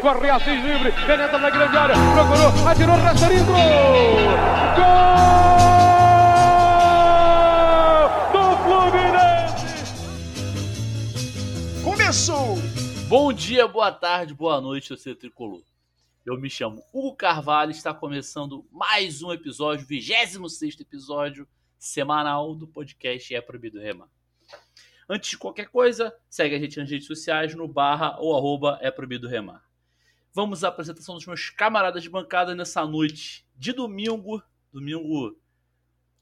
corre Assis livre, penetra na grande área, procurou, atirou, Rasterinho, gol! Do Fluminense! Começou! Bom dia, boa tarde, boa noite, você tricolor. Eu me chamo Hugo Carvalho, está começando mais um episódio, 26 episódio semanal do podcast É Proibido Remar. Antes de qualquer coisa, segue a gente nas redes sociais no barra ou arroba É Proibido Remar. Vamos à apresentação dos meus camaradas de bancada nessa noite de domingo, domingo,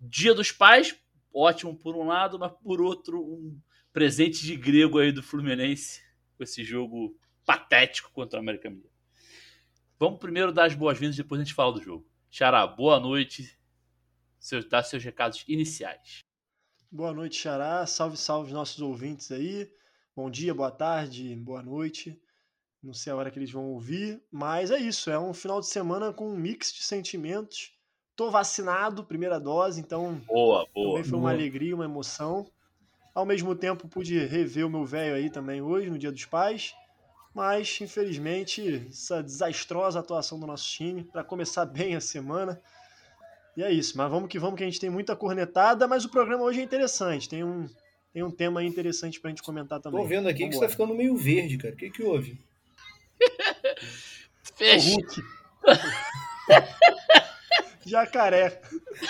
dia dos pais, ótimo por um lado, mas por outro, um presente de grego aí do Fluminense com esse jogo patético contra o América Mineiro. Vamos primeiro dar as boas-vindas, depois a gente fala do jogo. Xará, boa noite. Seu, dá seus recados iniciais. Boa noite, Xará. Salve, salve nossos ouvintes aí. Bom dia, boa tarde, boa noite. Não sei a hora que eles vão ouvir, mas é isso. É um final de semana com um mix de sentimentos. Tô vacinado, primeira dose, então boa, boa, também foi boa. uma alegria, uma emoção. Ao mesmo tempo, pude rever o meu velho aí também hoje, no Dia dos Pais. Mas, infelizmente, essa desastrosa atuação do nosso time, para começar bem a semana. E é isso, mas vamos que vamos, que a gente tem muita cornetada, mas o programa hoje é interessante. Tem um, tem um tema aí interessante pra gente comentar também. Tô vendo aqui Vambora. que você tá ficando meio verde, cara. O que que houve? O Fecha. Hulk. Jacaré.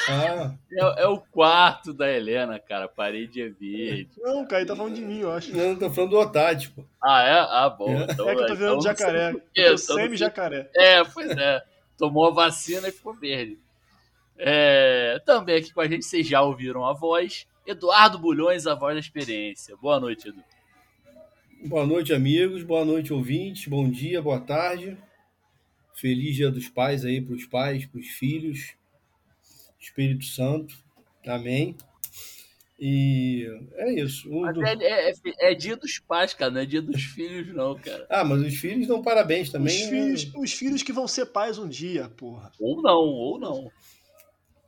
Ah, É, é o quarto da Helena, cara. Parede é verde. Não, cara, ele tá falando de mim, eu acho. não, tô falando do Otávio, pô. Ah, é? Ah, bom. É. Então, É que eu tô então virando não sei jacaré. Eu tô então semi-jacaré. É, pois é. Tomou a vacina e ficou verde. É, também aqui com a gente, vocês já ouviram a voz. Eduardo Bulhões, a voz da experiência. Boa noite, Edu. Boa noite, amigos. Boa noite, ouvintes. Bom dia, boa tarde. Feliz Dia dos Pais aí pros pais, pros filhos. Espírito Santo. Amém. E é isso. Um Mas do- é, é- é- dia dos pais, cara, não é dia dos filhos, não, cara. Ah, mas os filhos dão parabéns Os também. né? filhos, os filhos que vão ser pais um dia, porra. Ou não, ou não.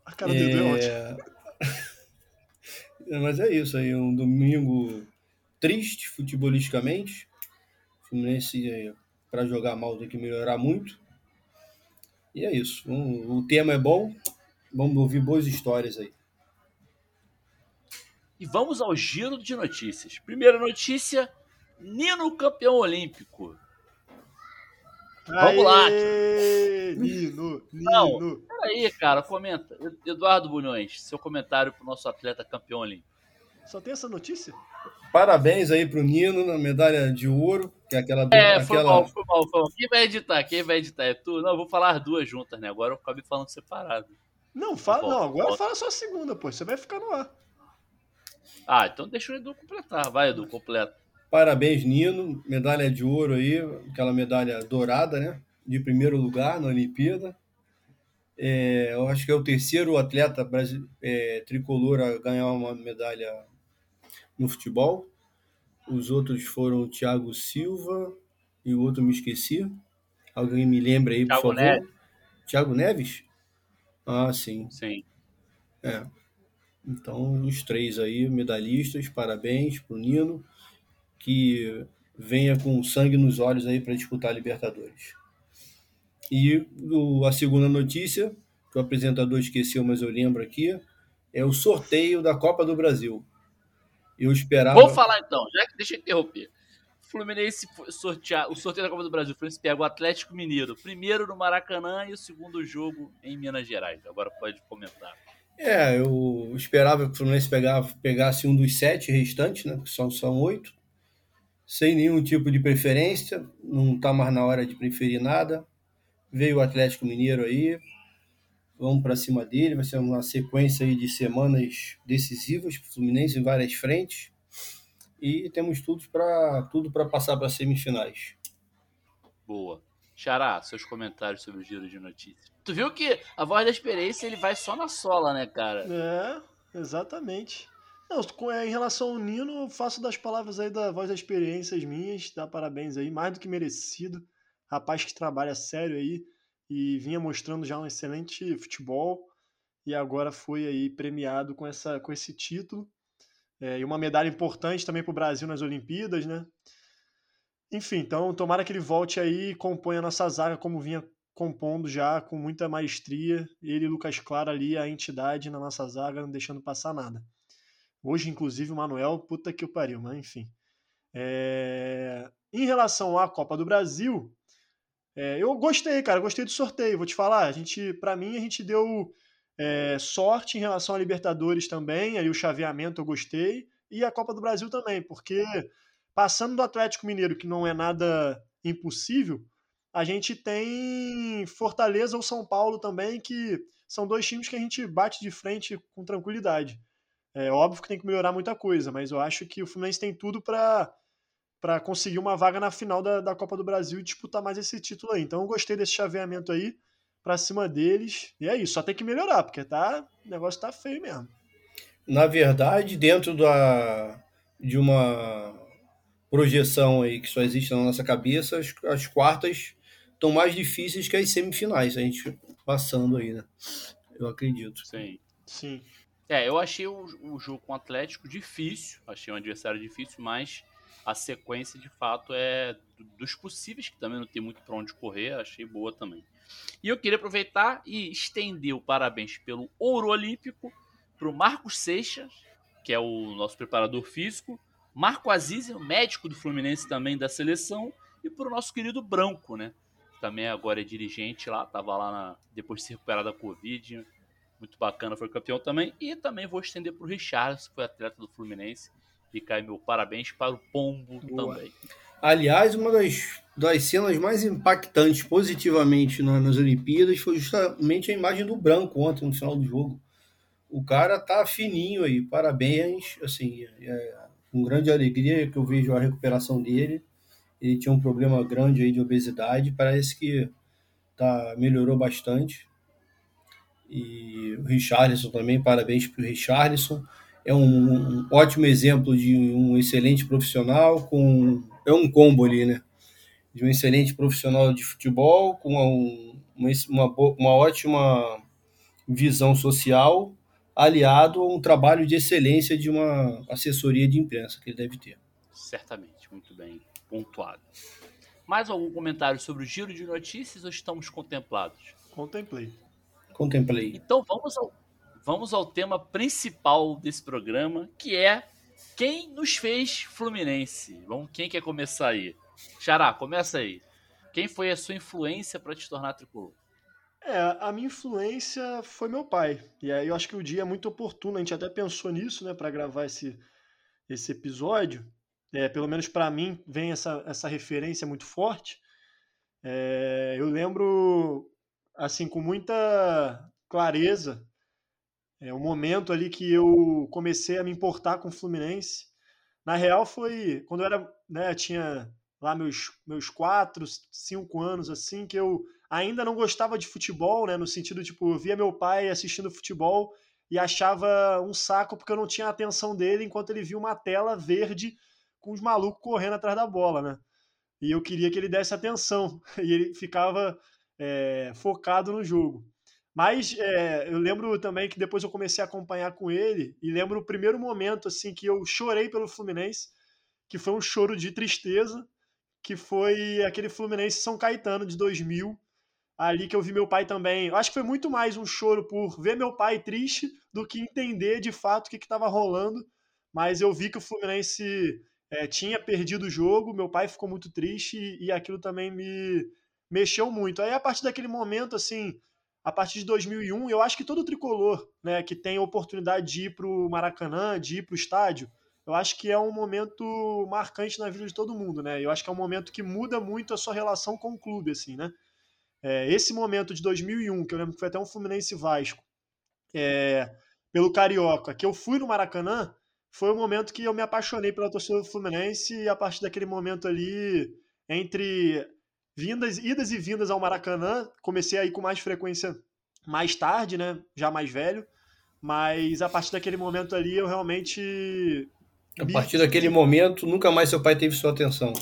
A cara é ótima. É, Mas é isso aí, um domingo triste futebolisticamente. O Fluminense para jogar mal tem que melhorar muito. E é isso. O tema é bom. Vamos ouvir boas histórias aí. E vamos ao giro de notícias. Primeira notícia: Nino campeão olímpico. Vamos lá. Aê, Nino, Não. Nino. Peraí, cara, comenta. Eduardo Bulhões, seu comentário pro nosso atleta campeão olímpico. Só tem essa notícia? Parabéns aí pro Nino na medalha de ouro, que é aquela. É, foi aquela... mal, foi mal, foi mal. Quem vai editar? Quem vai editar? É tu? Não, eu vou falar as duas juntas, né? Agora eu acabei falando separado. Não, fala, Volta, não, agora volta. fala só a segunda, pô. Você vai ficar no ar. Ah, então deixa o Edu completar. Vai, Edu, completa. Parabéns, Nino. Medalha de ouro aí, aquela medalha dourada, né? De primeiro lugar na Olimpíada. É, eu acho que é o terceiro atleta é, tricolor a ganhar uma medalha no futebol. Os outros foram o Thiago Silva e o outro me esqueci. Alguém me lembra aí, por Thiago favor? Neves. Thiago Neves? Ah, sim. Sim. É. Então, os três aí, medalhistas, parabéns pro Nino, que venha com sangue nos olhos aí para disputar a Libertadores. E o- a segunda notícia, que o apresentador esqueceu, mas eu lembro aqui, é o sorteio da Copa do Brasil. Eu esperava. Vou falar então, já que deixa eu interromper. O Fluminense sortear, o sorteio da Copa do Brasil, o Fluminense pega o Atlético Mineiro, primeiro no Maracanã e o segundo jogo em Minas Gerais. Agora pode comentar. É, eu esperava que o Fluminense pegava, pegasse um dos sete restantes, né? Que são, são oito. Sem nenhum tipo de preferência. Não está mais na hora de preferir nada. Veio o Atlético Mineiro aí. Vamos para cima dele. Vai ser uma sequência aí de semanas decisivas para o Fluminense em várias frentes. E temos tudo para tudo para passar para as semifinais. Boa. Xará, seus comentários sobre o giro de notícias. Tu viu que a voz da experiência ele vai só na sola, né, cara? É, exatamente. Não, é, em relação ao Nino, eu faço das palavras aí da voz das experiências minhas, dá parabéns aí, mais do que merecido. Rapaz que trabalha sério aí e vinha mostrando já um excelente futebol e agora foi aí premiado com, essa, com esse título. É, e uma medalha importante também para o Brasil nas Olimpíadas, né? Enfim, então tomara que ele volte aí e componha a nossa zaga como vinha compondo já com muita maestria. Ele e Lucas Claro ali, a entidade na nossa zaga, não deixando passar nada. Hoje, inclusive, o Manuel, puta que o pariu, mas enfim. É... Em relação à Copa do Brasil, é, eu gostei, cara, gostei do sorteio. Vou te falar, a gente, para mim, a gente deu é, sorte em relação à Libertadores também. Aí o chaveamento eu gostei e a Copa do Brasil também, porque passando do Atlético Mineiro, que não é nada impossível, a gente tem Fortaleza ou São Paulo também, que são dois times que a gente bate de frente com tranquilidade. É óbvio que tem que melhorar muita coisa, mas eu acho que o Fluminense tem tudo para para conseguir uma vaga na final da, da Copa do Brasil e disputar mais esse título aí. Então eu gostei desse chaveamento aí para cima deles. E é isso, só tem que melhorar, porque tá, o negócio tá feio mesmo. Na verdade, dentro da, de uma projeção aí que só existe na nossa cabeça, as, as quartas estão mais difíceis que as semifinais, a gente passando aí, né? Eu acredito. Sim. Sim. É, eu achei o, o jogo com o Atlético difícil, achei um adversário difícil, mas a sequência de fato é dos possíveis, que também não tem muito para onde correr, achei boa também. E eu queria aproveitar e estender o parabéns pelo ouro olímpico para o Marcos Seixas, que é o nosso preparador físico, Marco Aziz, o médico do Fluminense também da seleção, e para o nosso querido Branco, né? Também agora é dirigente lá, estava lá na, depois de se recuperar da Covid, muito bacana, foi campeão também. E também vou estender para o Richard, que foi atleta do Fluminense. Fica aí meu parabéns para o Pombo Boa. também. Aliás, uma das, das cenas mais impactantes positivamente na, nas Olimpíadas foi justamente a imagem do Branco ontem no final do jogo. O cara tá fininho aí, parabéns, assim, é, com grande alegria que eu vejo a recuperação dele. Ele tinha um problema grande aí de obesidade, parece que tá, melhorou bastante. E o Richarlison também, parabéns para o Richarlison. É um, um, ótimo exemplo de um excelente profissional, com é um combo ali, né? De um excelente profissional de futebol, com um, uma, uma, uma ótima visão social, aliado a um trabalho de excelência de uma assessoria de imprensa que ele deve ter. Certamente, muito bem pontuado. Mais algum comentário sobre o giro de notícias ou estamos contemplados? Contemplei. Contemplei. Então vamos ao, vamos ao tema principal desse programa, que é quem nos fez Fluminense. Vamos, quem quer começar aí? Xará, começa aí. Quem foi a sua influência para te tornar tricolor? É, a minha influência foi meu pai. E aí eu acho que o dia é muito oportuno. A gente até pensou nisso, né, para gravar esse, esse episódio. É, pelo menos para mim vem essa, essa referência muito forte. É, eu lembro assim, com muita clareza, é, o momento ali que eu comecei a me importar com o Fluminense. Na real, foi quando eu era, né, tinha lá meus, meus quatro, cinco anos, assim, que eu ainda não gostava de futebol, né, no sentido, tipo, eu via meu pai assistindo futebol e achava um saco porque eu não tinha a atenção dele enquanto ele via uma tela verde com os malucos correndo atrás da bola, né? E eu queria que ele desse atenção. E ele ficava é, focado no jogo. Mas é, eu lembro também que depois eu comecei a acompanhar com ele e lembro o primeiro momento assim que eu chorei pelo Fluminense, que foi um choro de tristeza, que foi aquele Fluminense São Caetano de 2000, ali que eu vi meu pai também. Eu acho que foi muito mais um choro por ver meu pai triste do que entender de fato o que estava rolando. Mas eu vi que o Fluminense é, tinha perdido o jogo, meu pai ficou muito triste e, e aquilo também me, mexeu muito. Aí a partir daquele momento, assim, a partir de 2001, eu acho que todo tricolor, né, que tem a oportunidade de ir para o Maracanã, de ir para o estádio, eu acho que é um momento marcante na vida de todo mundo, né? Eu acho que é um momento que muda muito a sua relação com o clube, assim, né? É, esse momento de 2001, que eu lembro que foi até um Fluminense Vasco, é, pelo Carioca, que eu fui no Maracanã, foi o momento que eu me apaixonei pela torcida do Fluminense e a partir daquele momento ali, entre vindas, idas e vindas ao Maracanã. Comecei a ir com mais frequência mais tarde, né? Já mais velho. Mas a partir daquele momento ali eu realmente. A partir daquele momento, nunca mais seu pai teve sua atenção.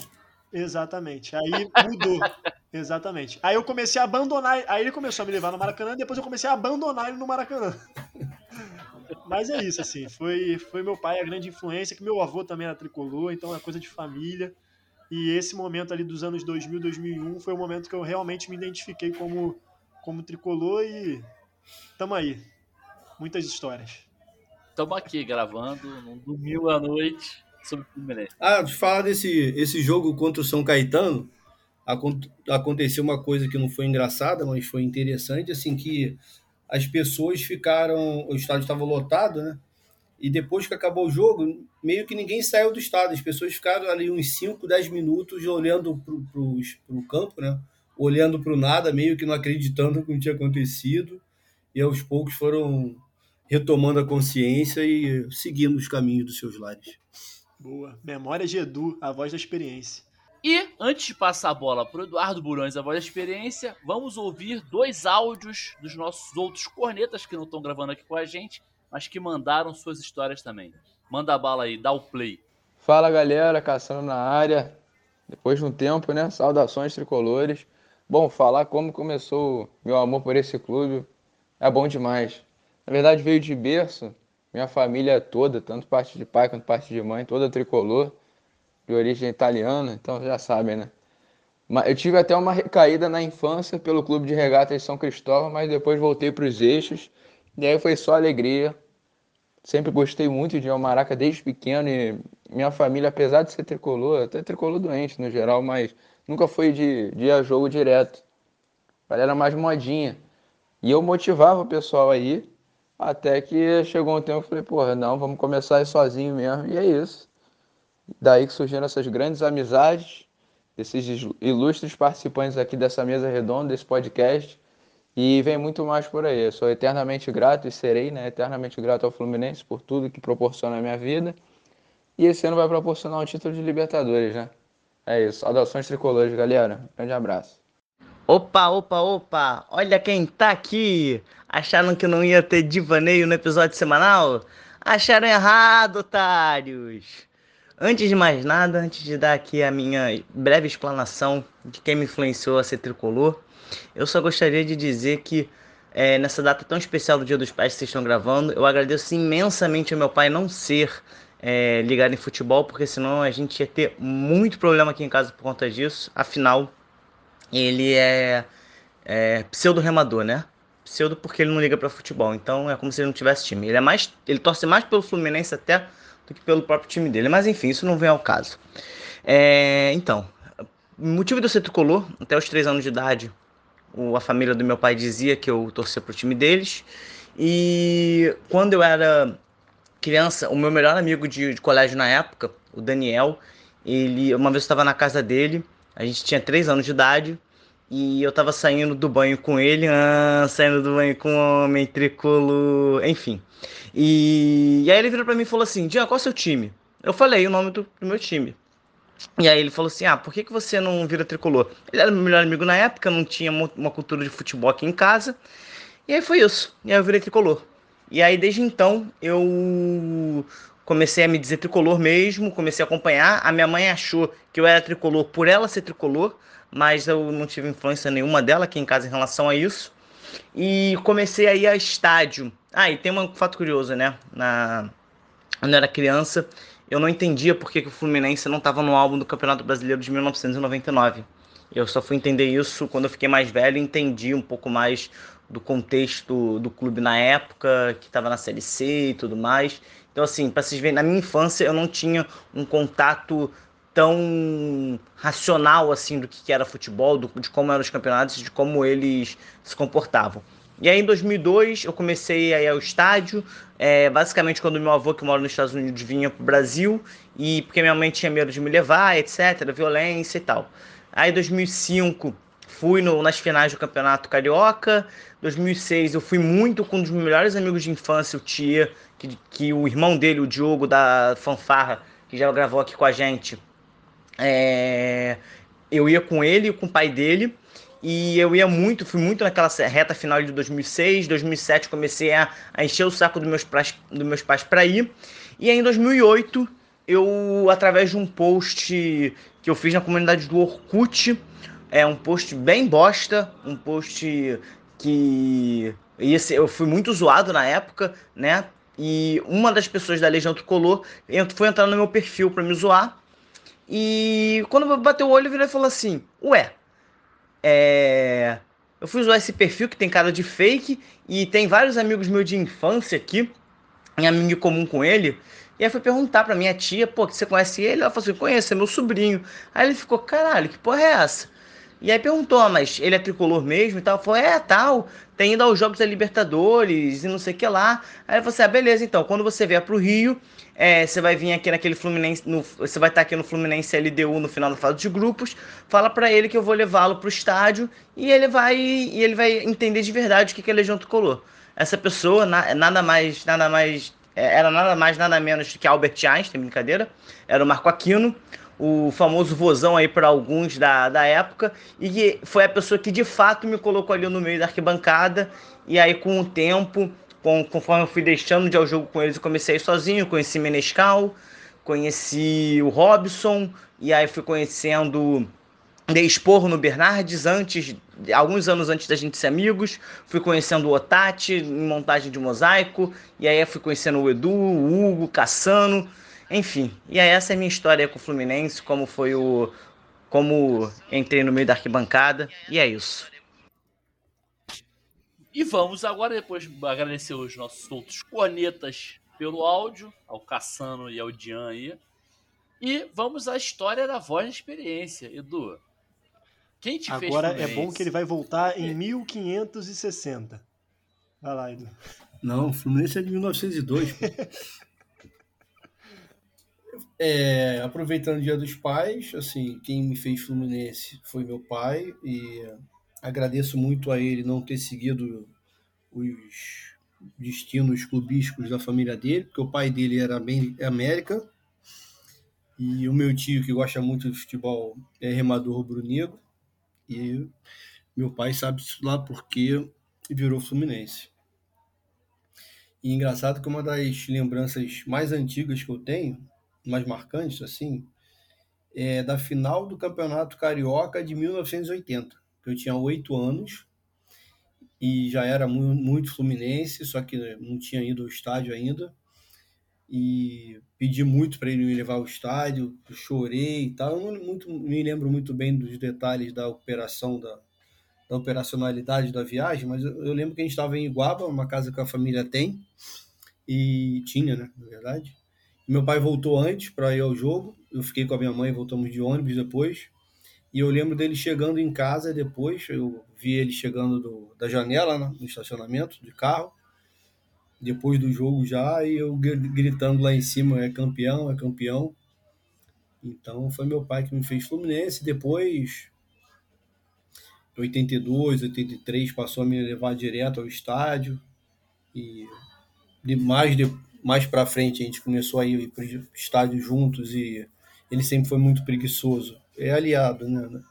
Exatamente. Aí mudou. Exatamente. Aí eu comecei a abandonar. Aí ele começou a me levar no Maracanã, depois eu comecei a abandonar ele no Maracanã. Mas é isso, assim. Foi, foi meu pai a grande influência, que meu avô também era tricolor, então é coisa de família. E esse momento ali dos anos 2000, 2001 foi o momento que eu realmente me identifiquei como, como tricolor e tamo aí. Muitas histórias. Tamo aqui gravando num domingo à noite sobre o Fluminense. Ah, de falar desse esse jogo contra o São Caetano, aconteceu uma coisa que não foi engraçada, mas foi interessante, assim, que as pessoas ficaram, o estádio estava lotado, né? E depois que acabou o jogo, meio que ninguém saiu do estádio. As pessoas ficaram ali uns 5, 10 minutos olhando para o campo, né? olhando para o nada, meio que não acreditando no que tinha acontecido. E aos poucos foram retomando a consciência e seguindo os caminhos dos seus lares. Boa. Memória de Edu, a voz da experiência. E, antes de passar a bola para o Eduardo Burões, a voz da experiência, vamos ouvir dois áudios dos nossos outros cornetas que não estão gravando aqui com a gente, mas que mandaram suas histórias também. Manda a bala aí, dá o play. Fala galera, caçando na área. Depois de um tempo, né? Saudações tricolores. Bom, falar como começou meu amor por esse clube é bom demais. Na verdade, veio de berço. Minha família toda, tanto parte de pai quanto parte de mãe, toda tricolor, de origem italiana, então já sabem, né? Eu tive até uma recaída na infância pelo clube de regatas de São Cristóvão, mas depois voltei para os eixos e aí foi só alegria. Sempre gostei muito de Almaraca desde pequeno e minha família, apesar de ser tricolor, até tricolor doente no geral, mas nunca foi de, de ir a jogo direto. Era mais modinha. E eu motivava o pessoal aí, até que chegou um tempo que eu falei, porra, não, vamos começar aí sozinho mesmo. E é isso. Daí que surgiram essas grandes amizades, esses ilustres participantes aqui dessa mesa redonda, desse podcast. E vem muito mais por aí. Eu sou eternamente grato e serei né, eternamente grato ao Fluminense por tudo que proporciona a minha vida. E esse ano vai proporcionar um título de Libertadores, né? É isso. Saudações tricolores, galera. Grande abraço. Opa, opa, opa! Olha quem tá aqui! Acharam que não ia ter divaneio no episódio semanal? Acharam errado, otários! Antes de mais nada, antes de dar aqui a minha breve explanação de quem me influenciou a ser tricolor, eu só gostaria de dizer que é, nessa data tão especial do Dia dos Pais que vocês estão gravando, eu agradeço imensamente ao meu pai não ser é, ligado em futebol, porque senão a gente ia ter muito problema aqui em casa por conta disso. Afinal, ele é, é pseudo-remador, né? Pseudo porque ele não liga para futebol, então é como se ele não tivesse time. Ele é mais, ele torce mais pelo Fluminense até do que pelo próprio time dele. Mas enfim, isso não vem ao caso. É, então, motivo de eu ser tricolor, até os 3 anos de idade, a família do meu pai dizia que eu torcia pro time deles. E quando eu era criança, o meu melhor amigo de, de colégio na época, o Daniel, ele uma vez eu estava na casa dele, a gente tinha 3 anos de idade, e eu estava saindo do banho com ele, ah, saindo do banho com um homem tricolor, enfim. E, e aí ele virou para mim e falou assim: Dian, qual é o seu time? Eu falei o nome do, do meu time. E aí ele falou assim: Ah, por que, que você não vira tricolor? Ele era meu melhor amigo na época, não tinha uma cultura de futebol aqui em casa. E aí foi isso. E aí eu virei tricolor. E aí desde então eu comecei a me dizer tricolor mesmo, comecei a acompanhar. A minha mãe achou que eu era tricolor por ela ser tricolor, mas eu não tive influência nenhuma dela aqui em casa em relação a isso. E comecei a ir a estádio. Ah, e tem um fato curioso, né? Na... Quando eu era criança, eu não entendia por que, que o Fluminense não estava no álbum do Campeonato Brasileiro de 1999. Eu só fui entender isso quando eu fiquei mais velho e entendi um pouco mais do contexto do clube na época, que estava na Série C e tudo mais. Então, assim, para vocês verem, na minha infância eu não tinha um contato tão racional assim do que era futebol, do, de como eram os campeonatos, de como eles se comportavam. E aí em 2002 eu comecei a ir ao estádio, é, basicamente quando meu avô que mora nos Estados Unidos vinha pro Brasil e porque minha mãe tinha medo de me levar, etc, violência e tal. Aí em 2005 fui no, nas finais do Campeonato Carioca. 2006 eu fui muito com um dos meus melhores amigos de infância, o Tia, que, que o irmão dele, o Diogo da Fanfarra, que já gravou aqui com a gente. É, eu ia com ele e com o pai dele. E eu ia muito, fui muito naquela reta final de 2006, 2007 comecei a, a encher o saco dos meus, pais, dos meus pais para ir. E aí em 2008, eu, através de um post que eu fiz na comunidade do Orkut, é um post bem bosta, um post que ser, eu fui muito zoado na época, né? E uma das pessoas da Legião Tricolor foi entrar no meu perfil para me zoar. E quando bateu o olho, ele falou assim: Ué, é. Eu fui usar esse perfil que tem cara de fake e tem vários amigos meus de infância aqui, em amigo comum com ele. E aí foi perguntar pra minha tia, pô, que você conhece ele? Ela falou assim, conheço, é meu sobrinho. Aí ele ficou, caralho, que porra é essa? E aí perguntou, ah, mas ele é tricolor mesmo e tal? Falou, é, tal, tem ido aos Jogos da Libertadores e não sei o que lá. Aí falou assim, ah, beleza, então, quando você vier pro Rio, é, você vai vir aqui naquele Fluminense, no, você vai estar aqui no Fluminense LDU no final da fase de grupos, fala para ele que eu vou levá-lo pro estádio e ele vai e ele vai entender de verdade o que é Legião Tricolor. Essa pessoa, na, nada mais, nada mais, é, era nada mais, nada menos que Albert Einstein, brincadeira, era o Marco Aquino, o famoso vozão aí para alguns da, da época, e foi a pessoa que de fato me colocou ali no meio da arquibancada, e aí com o tempo, com, conforme eu fui deixando de ir ao jogo com eles, eu comecei sozinho, conheci Menescal, conheci o Robson, e aí fui conhecendo dei esporro no Bernardes antes, alguns anos antes da gente ser amigos. Fui conhecendo o Otati em montagem de mosaico. E aí fui conhecendo o Edu, o Hugo, Cassano. Enfim, e aí essa é a minha história com o Fluminense, como foi o. como entrei no meio da arquibancada, e é isso. E vamos agora, depois agradecer os nossos outros cornetas pelo áudio, ao Cassano e ao Dian aí. E vamos à história da voz da experiência. Edu, quem te Agora fez é bom que ele vai voltar em 1560. Vai lá, Edu. Não, o Fluminense é de 1902. É, aproveitando o Dia dos Pais, assim, quem me fez Fluminense foi meu pai e agradeço muito a ele não ter seguido os destinos clubísticos da família dele, porque o pai dele era América e o meu tio que gosta muito de futebol é remador rubro-negro e meu pai sabe isso lá porque virou Fluminense. E engraçado que uma das lembranças mais antigas que eu tenho mais marcantes, assim, é da final do Campeonato Carioca de 1980. Eu tinha oito anos e já era muito, fluminense, só que não tinha ido ao estádio ainda. E pedi muito para ele me levar ao estádio, chorei e tal. Eu não muito, me lembro muito bem dos detalhes da operação, da, da operacionalidade da viagem, mas eu, eu lembro que a gente estava em Iguaba, uma casa que a família tem, e tinha, né, na verdade. Meu pai voltou antes para ir ao jogo. Eu fiquei com a minha mãe, voltamos de ônibus depois. E eu lembro dele chegando em casa depois. Eu vi ele chegando do, da janela, né, no estacionamento de carro. Depois do jogo já, e eu gritando lá em cima: é campeão, é campeão. Então foi meu pai que me fez Fluminense. Depois, 82, 83, passou a me levar direto ao estádio. E mais, de, mais para frente a gente começou a ir para o estádio juntos e ele sempre foi muito preguiçoso. É aliado, né?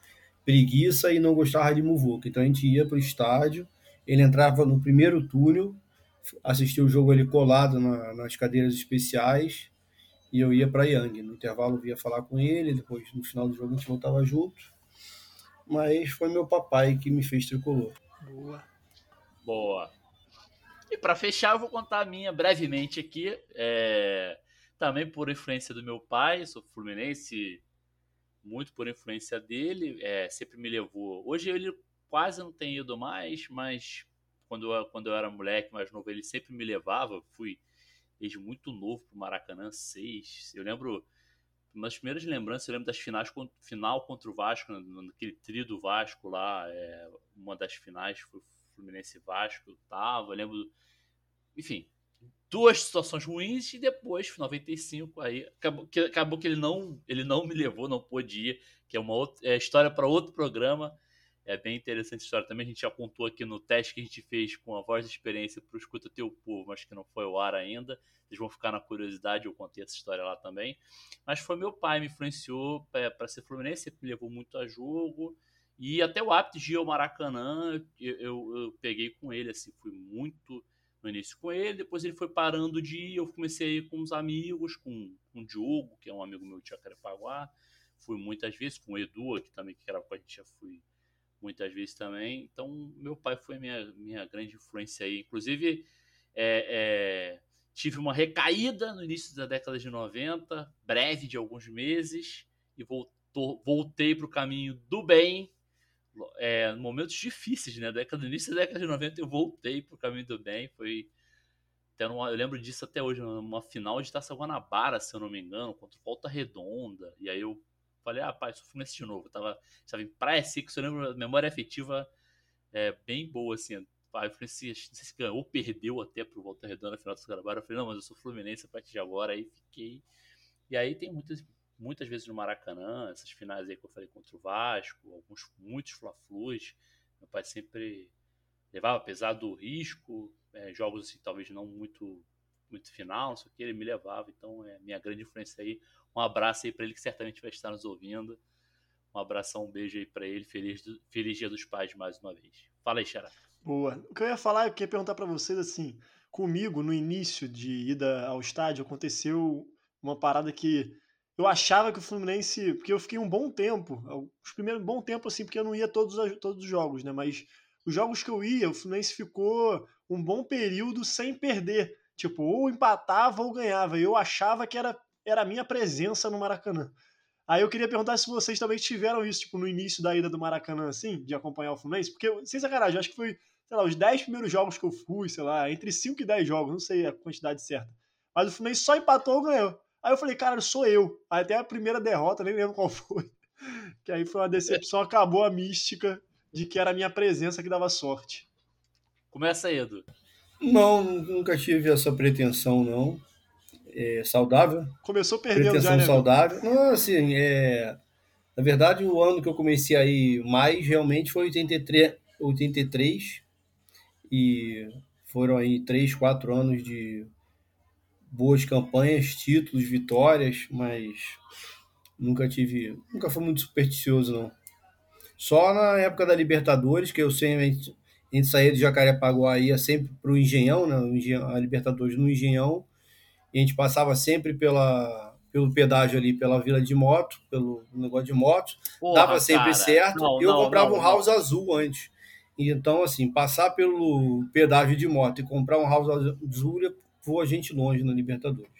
Preguiça e não gostava de muvuca. Então a gente ia para o estádio, ele entrava no primeiro túnel, assistia o jogo ali colado na, nas cadeiras especiais e eu ia para Yang. No intervalo eu ia falar com ele, depois no final do jogo a gente voltava junto. Mas foi meu papai que me fez tricolor. Boa. Boa. E para fechar, eu vou contar a minha brevemente aqui. É... Também por influência do meu pai, sou fluminense, muito por influência dele, é, sempre me levou. Hoje ele quase não tem ido mais, mas quando eu, quando eu era moleque mais novo, ele sempre me levava. Fui desde muito novo pro Maracanã 6. Eu lembro, das primeiras lembranças, eu lembro das finais, final contra o Vasco, naquele trio do Vasco lá, é, uma das finais foi Fluminense Vasco, eu tava, eu lembro enfim, duas situações ruins e depois, 95, aí acabou que, acabou que ele não ele não me levou, não pôde ir, que é uma outra, é história para outro programa. É bem interessante a história também. A gente já contou aqui no teste que a gente fez com a voz da experiência para o Escuta Teu Povo, mas que não foi ao ar ainda. Vocês vão ficar na curiosidade, eu contei essa história lá também. Mas foi meu pai, me influenciou para ser Fluminense, me levou muito a jogo. E até o hábito de ir ao Maracanã, eu, eu, eu peguei com ele, assim, fui muito no início com ele, depois ele foi parando de ir, eu comecei a ir com uns amigos, com, com o Diogo, que é um amigo meu de Jacarepaguá, fui muitas vezes, com o Edu, que também que era com a gente, já fui muitas vezes também, então meu pai foi minha, minha grande influência aí, inclusive é, é, tive uma recaída no início da década de 90, breve de alguns meses, e voltou, voltei para o caminho do bem. É, momentos difíceis, né? Década, início da década de 90 eu voltei para o caminho do bem. Foi. Numa, eu lembro disso até hoje, numa final de Taça Guanabara, se eu não me engano, contra Volta Redonda. E aí eu falei, ah, pai, sou Fluminense de novo. Eu tava, em Praia Six, eu lembro, memória afetiva é bem boa, assim. Pai, falei assim, não sei se ganhou ou perdeu até pro Volta Redonda na final do Guanabara. Eu falei, não, mas eu sou Fluminense a partir de agora. Aí fiquei. E aí tem muitas, muitas vezes no Maracanã, essas finais aí que eu falei contra o Vasco, alguns, muitos Fla-Flus. Meu pai sempre levava, apesar do risco, é, jogos assim, talvez não muito muito final, não sei o que, ele me levava, então é minha grande influência aí. Um abraço aí para ele que certamente vai estar nos ouvindo. Um abração, um beijo aí para ele. Feliz, feliz Dia dos Pais mais uma vez. Fala aí, Xará. Boa. O que eu ia falar, eu queria perguntar para vocês assim, comigo no início de ida ao estádio aconteceu uma parada que eu achava que o Fluminense, porque eu fiquei um bom tempo, os primeiros bom tempo assim, porque eu não ia todos todos os jogos, né, mas os jogos que eu ia, o Fluminense ficou um bom período sem perder. Tipo, ou empatava ou ganhava. Eu achava que era, era a minha presença no Maracanã. Aí eu queria perguntar se vocês também tiveram isso, tipo, no início da ida do Maracanã, assim, de acompanhar o Fluminense, porque, sem sacanagem, acho que foi, sei lá, os 10 primeiros jogos que eu fui, sei lá, entre 5 e 10 jogos, não sei a quantidade certa. Mas o Fluminense só empatou ou ganhou. Aí eu falei, cara, sou eu. Aí até a primeira derrota, nem lembro qual foi. Que aí foi uma decepção, acabou a mística de que era a minha presença que dava sorte. Começa aí, Edu. Não, nunca tive essa pretensão, não. É, saudável. Começou perdendo pretensão já, né? saudável. Não, assim, é... Na verdade, o ano que eu comecei aí mais realmente foi 83, 83 e foram aí três, quatro anos de boas campanhas, títulos, vitórias, mas nunca tive, nunca fui muito supersticioso não. Só na época da Libertadores, que eu sempre a gente saía de Jacarepaguá ia sempre para o Engenhão, né? a Libertadores no Engenhão, e a gente passava sempre pela, pelo pedágio ali, pela vila de moto, pelo negócio de moto, Porra, dava sempre cara. certo. Não, eu não, comprava não, um house azul antes. Então, assim, passar pelo pedágio de moto e comprar um house azul voa a gente longe na Libertadores.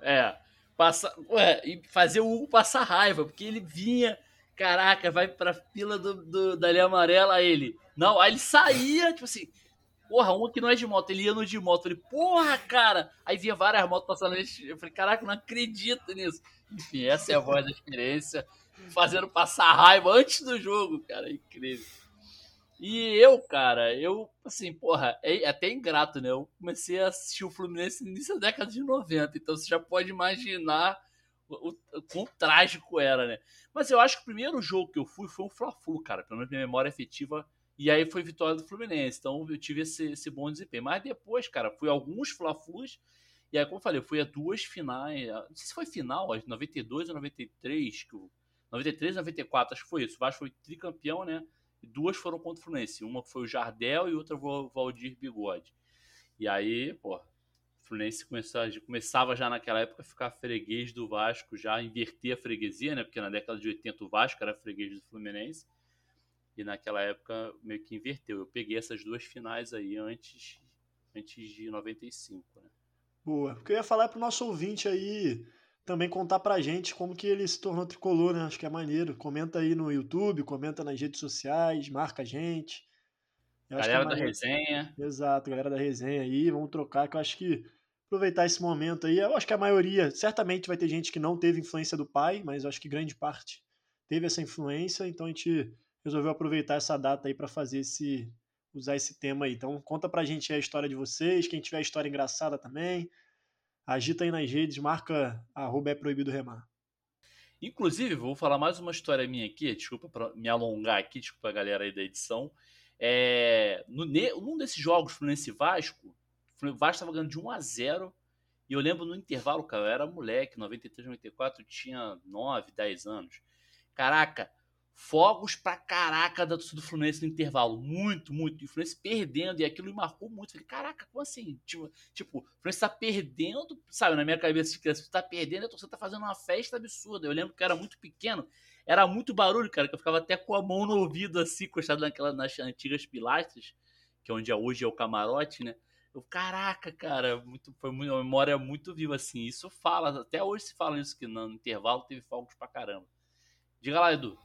É, passa, ué, e fazer o Hugo passar raiva, porque ele vinha, caraca, vai pra fila do, do, da linha amarela, ele não, aí ele saía, tipo assim, porra, um que não é de moto, ele ia no de moto. Ele, porra, cara! Aí via várias motos passando. Eu falei, caraca, não acredito nisso. Enfim, essa é a voz da experiência, fazendo passar raiva antes do jogo, cara, incrível. E eu, cara, eu, assim, porra, é até ingrato, né? Eu comecei a assistir o Fluminense no início da década de 90, então você já pode imaginar o, quão trágico era, né? Mas eu acho que o primeiro jogo que eu fui foi um Fla-Flu, cara, pelo menos minha memória afetiva e aí foi vitória do Fluminense. Então eu tive esse, esse bom desempenho. Mas depois, cara, fui alguns Fla-Flus. E aí, como eu falei, fui a duas finais. Não sei se foi final, 92 ou 93. Que o, 93 94, acho que foi isso. O Vasco foi tricampeão, né? Duas foram contra o Fluminense. Uma foi o Jardel e outra o Valdir Bigode. E aí, pô, o Fluminense começou, começava já naquela época a ficar freguês do Vasco, já inverter a freguesia, né? Porque na década de 80 o Vasco era freguês do Fluminense. E naquela época meio que inverteu. Eu peguei essas duas finais aí antes, antes de 95, né? Boa. O que eu ia falar é pro nosso ouvinte aí também contar pra gente como que ele se tornou tricolor, né? Acho que é maneiro. Comenta aí no YouTube, comenta nas redes sociais, marca a gente. Eu é galera é da resenha. Exato, galera da resenha aí, vamos trocar, que eu acho que aproveitar esse momento aí. Eu acho que a maioria, certamente vai ter gente que não teve influência do pai, mas eu acho que grande parte teve essa influência, então a gente resolveu aproveitar essa data aí para fazer esse usar esse tema aí. Então conta pra gente a história de vocês, quem tiver história engraçada também. Agita aí nas redes, marca arroba é proibido remar. Inclusive, vou falar mais uma história minha aqui, desculpa pra me alongar aqui, desculpa a galera aí da edição. É, no, num desses jogos Fluminense Vasco, o Vasco estava ganhando de 1 a 0 e eu lembro no intervalo, cara, eu era moleque, 93, 94, tinha 9, 10 anos. Caraca, fogos pra caraca da torcida do Fluminense no intervalo. Muito, muito. E o Fluminense perdendo, e aquilo me marcou muito. Falei, caraca, como assim? Tipo, tipo o Fluminense tá perdendo, sabe, na minha cabeça de criança, tá perdendo a torcida tá fazendo uma festa absurda. Eu lembro que era muito pequeno, era muito barulho, cara, que eu ficava até com a mão no ouvido, assim, encostado naquela, nas antigas pilastras, que é onde é hoje é o camarote, né? Eu, caraca, cara, muito, foi uma memória muito viva, assim. Isso fala, até hoje se fala isso, que no intervalo teve fogos pra caramba. Diga lá, Edu.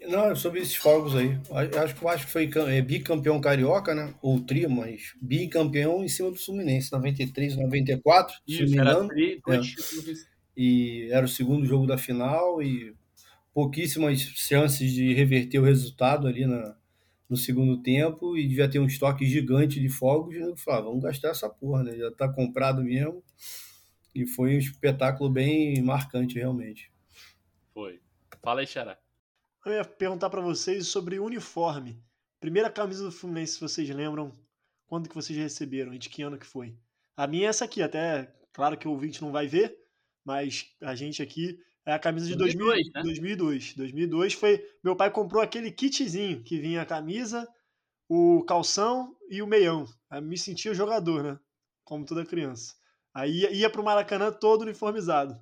Não, é sobre esses fogos aí. Acho que acho que foi é, bicampeão carioca, né? Ou tri, mas bicampeão em cima do Fluminense, 93, 94, Isso, se não me engano. tri, É. E era o segundo jogo da final e pouquíssimas chances de reverter o resultado ali na, no segundo tempo e devia ter um estoque gigante de fogos. E eu falava, vamos gastar essa porra, né? Já tá comprado mesmo. E foi um espetáculo bem marcante, realmente. Foi. Fala aí, Xará. Eu ia perguntar pra vocês sobre uniforme. Primeira camisa do Fluminense, se vocês lembram, quando que vocês receberam e de que ano que foi? A minha é essa aqui, até, claro que o ouvinte não vai ver, mas a gente aqui é a camisa de 2000 2002, né? 2002. 2002 foi, meu pai comprou aquele kitzinho que vinha a camisa, o calção e o meião. Aí me sentia jogador, né? Como toda criança. Aí ia, ia pro Maracanã todo uniformizado.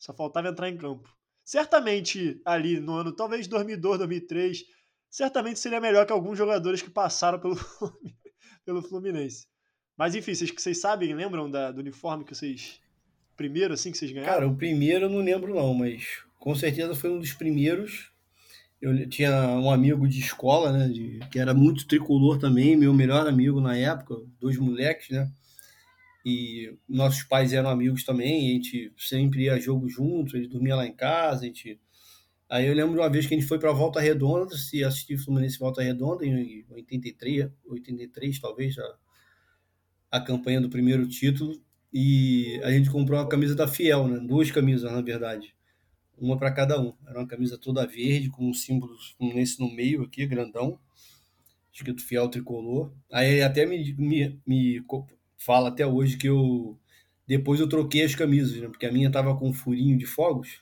Só faltava entrar em campo. Certamente ali no ano, talvez 2002, 2003, certamente seria melhor que alguns jogadores que passaram pelo, pelo Fluminense. Mas enfim, vocês, vocês sabem, lembram da- do uniforme que vocês. Primeiro, assim, que vocês ganharam? Cara, o primeiro eu não lembro não, mas com certeza foi um dos primeiros. Eu tinha um amigo de escola, né, de- que era muito tricolor também, meu melhor amigo na época, dois moleques, né? E nossos pais eram amigos também, a gente sempre ia jogo junto, ele dormia lá em casa, a gente... Aí eu lembro de uma vez que a gente foi para Volta Redonda, se assistir Fluminense Volta Redonda, em 83, 83 talvez, a, a campanha do primeiro título, e a gente comprou uma camisa da Fiel, né? Duas camisas, na verdade. Uma para cada um. Era uma camisa toda verde, com um símbolo Fluminense no meio aqui, grandão. Escrito Fiel Tricolor. Aí até me, me, me fala até hoje que eu... Depois eu troquei as camisas, né? Porque a minha tava com um furinho de fogos.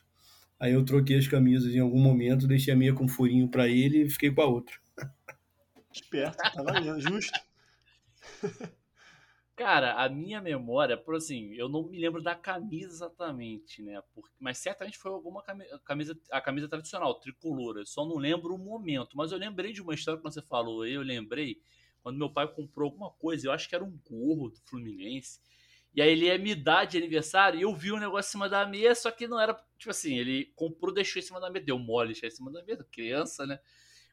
Aí eu troquei as camisas em algum momento, deixei a minha com furinho para ele e fiquei com a outra. Esperto, tá valendo, justo. Cara, a minha memória, por assim, eu não me lembro da camisa exatamente, né? Porque, mas certamente foi alguma cami- camisa, a camisa tradicional, tricolor. Eu só não lembro o momento. Mas eu lembrei de uma história que você falou aí, eu lembrei quando meu pai comprou alguma coisa, eu acho que era um gorro do Fluminense. E aí ele ia me dar de aniversário e eu vi um negócio em cima da mesa, só que não era, tipo assim, ele comprou, deixou em cima da mesa, deu mole, deixou em cima da mesa, criança, né?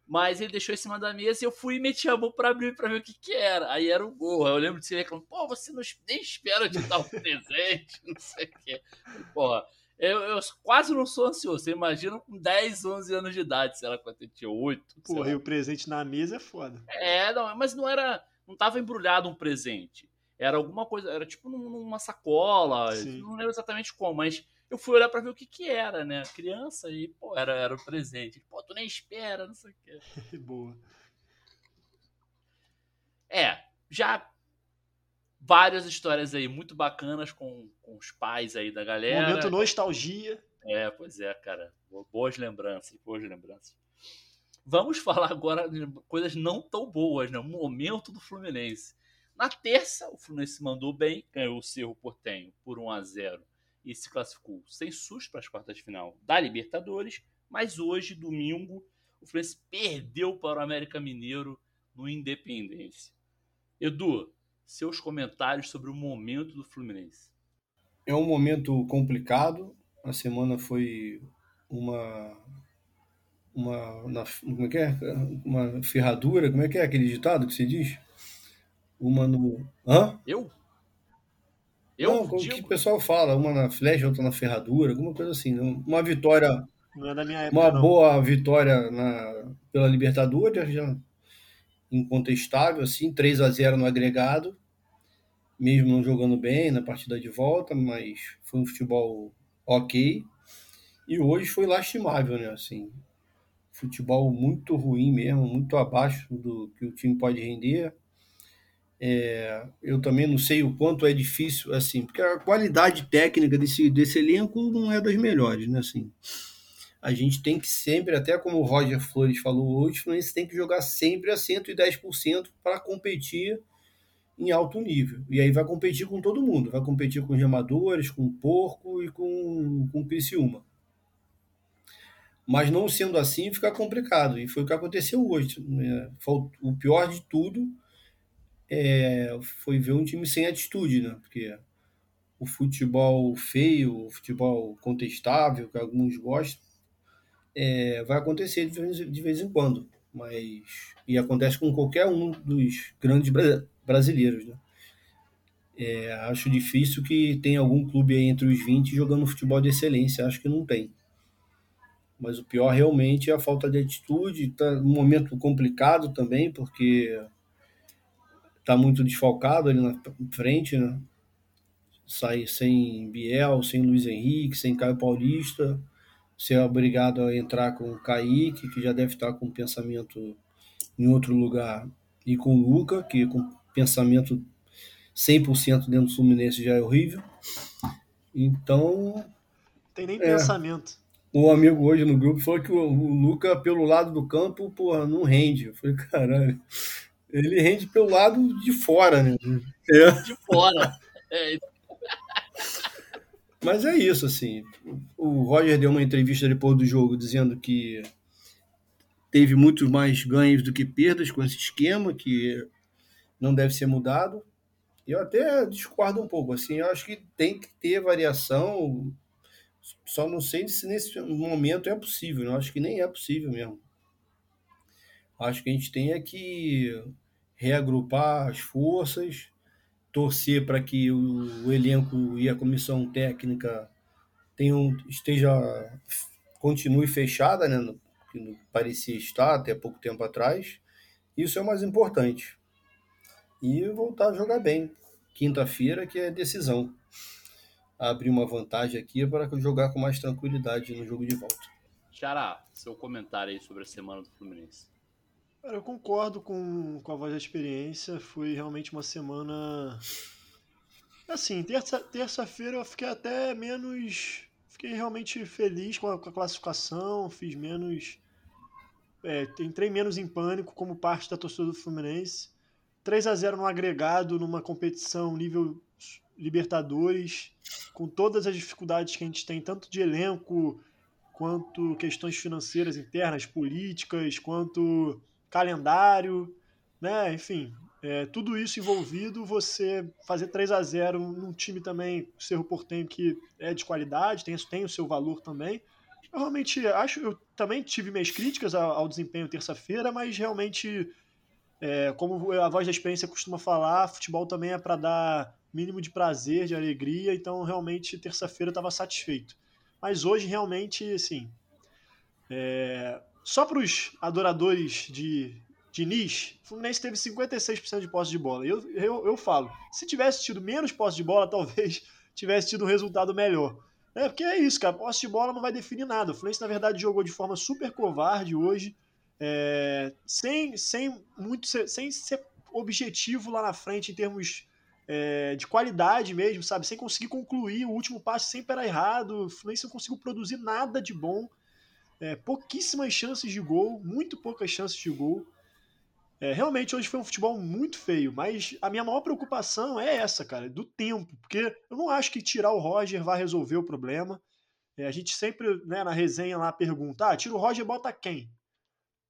Mas ele deixou em cima da mesa e eu fui e meti a mão pra abrir pra ver o que que era. Aí era o gorro. Aí eu lembro de você reclamando, pô, você não, nem espera de dar um presente, não sei o quê. Porra, eu, eu quase não sou ansioso. Você imagina com 10, 11 anos de idade, sei lá quando eu tinha 8. sei Porra, e o presente na mesa é foda. É, não, mas não era. Não tava embrulhado um presente. Era alguma coisa, era tipo num- numa sacola, não lembro exatamente como, mas eu fui olhar pra ver o que que era, né? Criança e, pô, era, era o presente. Pô, tu nem espera, não sei o quê. Boa. É, já várias histórias aí muito bacanas com, com os pais aí da galera. Momento nostalgia. É, pois é, cara. Bo- Boas lembranças, boas lembranças. Vamos falar agora de coisas não tão boas, né? O momento do Fluminense. Na terça, o Fluminense mandou bem, ganhou o Cerro Portenho por 1 a 0 e se classificou sem susto para as quartas de final da Libertadores. Mas hoje, domingo, o Fluminense perdeu para o América Mineiro no Independência. Edu, seus comentários sobre o momento do Fluminense. É um momento complicado. A semana foi uma uma na- como é que é? Uma ferradura, como é que é aquele ditado que se diz? Uma no hã? Eu? Eu Não, como que digo? o pessoal fala, uma na flecha, outra na ferradura, alguma coisa assim. Uma vitória, Não é da minha época, uma não. boa vitória na, pela Libertadores, já incontestável, assim, 3 a 0 no agregado, mesmo não jogando bem na partida de volta, mas foi um futebol ok. E hoje foi lastimável, né? Assim, futebol muito ruim mesmo, muito abaixo do que o time pode render. É, eu também não sei o quanto é difícil, assim, porque a qualidade técnica desse, desse elenco não é das melhores, né? Assim, a gente tem que sempre, até como o Roger Flores falou hoje, o Fluminense tem que jogar sempre a 110% para competir em alto nível. E aí vai competir com todo mundo, vai competir com os remadores, com o Porco e com, com o Criciúma. Mas não sendo assim, fica complicado. E foi o que aconteceu hoje. né? O pior de tudo é, foi ver um time sem atitude, né? Porque o futebol feio, o futebol contestável, que alguns gostam, é, vai acontecer de vez, de vez em quando, mas e acontece com qualquer um dos grandes bra brasileiros, né? É, acho difícil que tenha algum clube entre os 20 jogando futebol de excelência, acho que não tem. Mas o pior realmente é a falta de atitude, tá um momento complicado também, porque tá muito desfalcado ali na frente, né? Sai sem Biel, sem Luiz Henrique, sem Caio Paulista, ser é obrigado a entrar com o Kaique, que já deve estar com pensamento em outro lugar, e com o Luca, que com pensamento 100% dentro do Fluminense já é horrível. Então. Tem nem é, pensamento. Um amigo hoje no grupo falou que o, o Luca, pelo lado do campo, porra, não rende. Eu falei, caralho. Ele rende pelo lado de fora, né? É. De fora. É. Mas é isso, assim. O Roger deu uma entrevista depois do jogo dizendo que teve muito mais ganhos do que perdas com esse esquema, que não deve ser mudado. Eu até discordo um pouco, assim, eu acho que tem que ter variação, só não sei se nesse momento é possível, eu acho que nem é possível mesmo. Acho que a gente tem é que reagrupar as forças, torcer para que o, o, elenco e a comissão técnica tenham, esteja continue fechada, né, no, que parecia estar até pouco tempo atrás. Isso é o mais importante e voltar a jogar bem. Quinta-feira, que é decisão. Abrir uma vantagem aqui para jogar com mais tranquilidade no jogo de volta. Xará, seu comentário aí sobre a semana do Fluminense. Eu concordo com, com a voz da experiência. Foi realmente uma semana. Assim, terça-feira terça eu fiquei até menos. Fiquei realmente feliz com a, com a classificação, fiz menos. É, entrei menos em pânico como parte da torcida do Fluminense. 3 a 0 no agregado, numa competição nível Libertadores, com todas as dificuldades que a gente tem, tanto de elenco, quanto questões financeiras internas, políticas, quanto calendário, né? Enfim, é, tudo isso envolvido, você fazer 3 a 0 num time também, o Cerro Portenho, que é de qualidade, tem, tem o seu valor também. Eu realmente acho, eu também tive minhas críticas ao, ao desempenho terça-feira, mas realmente é, como a voz da experiência costuma falar, futebol também é para dar mínimo de prazer, de alegria, então realmente terça-feira eu estava satisfeito. Mas hoje realmente, assim, é, só para os adoradores de Diniz, o Fluminense teve 56% de posse de bola. Eu, eu, eu falo, se tivesse tido menos posse de bola, talvez tivesse tido um resultado melhor. É, porque é isso, cara, posse de bola não vai definir nada. O Fluminense, na verdade, jogou de forma super covarde hoje, é, sem, sem, muito sem ser objetivo lá na frente em termos é, de qualidade mesmo, sabe? Sem conseguir concluir, o último passe sempre era errado, o Fluminense não conseguiu produzir nada de bom, é, pouquíssimas chances de gol, muito poucas chances de gol. É, realmente hoje foi um futebol muito feio, mas a minha maior preocupação é essa, cara, do tempo, porque eu não acho que tirar o Roger vai resolver o problema. É, a gente sempre, né, na resenha lá pergunta: ah, tira o Roger e bota quem?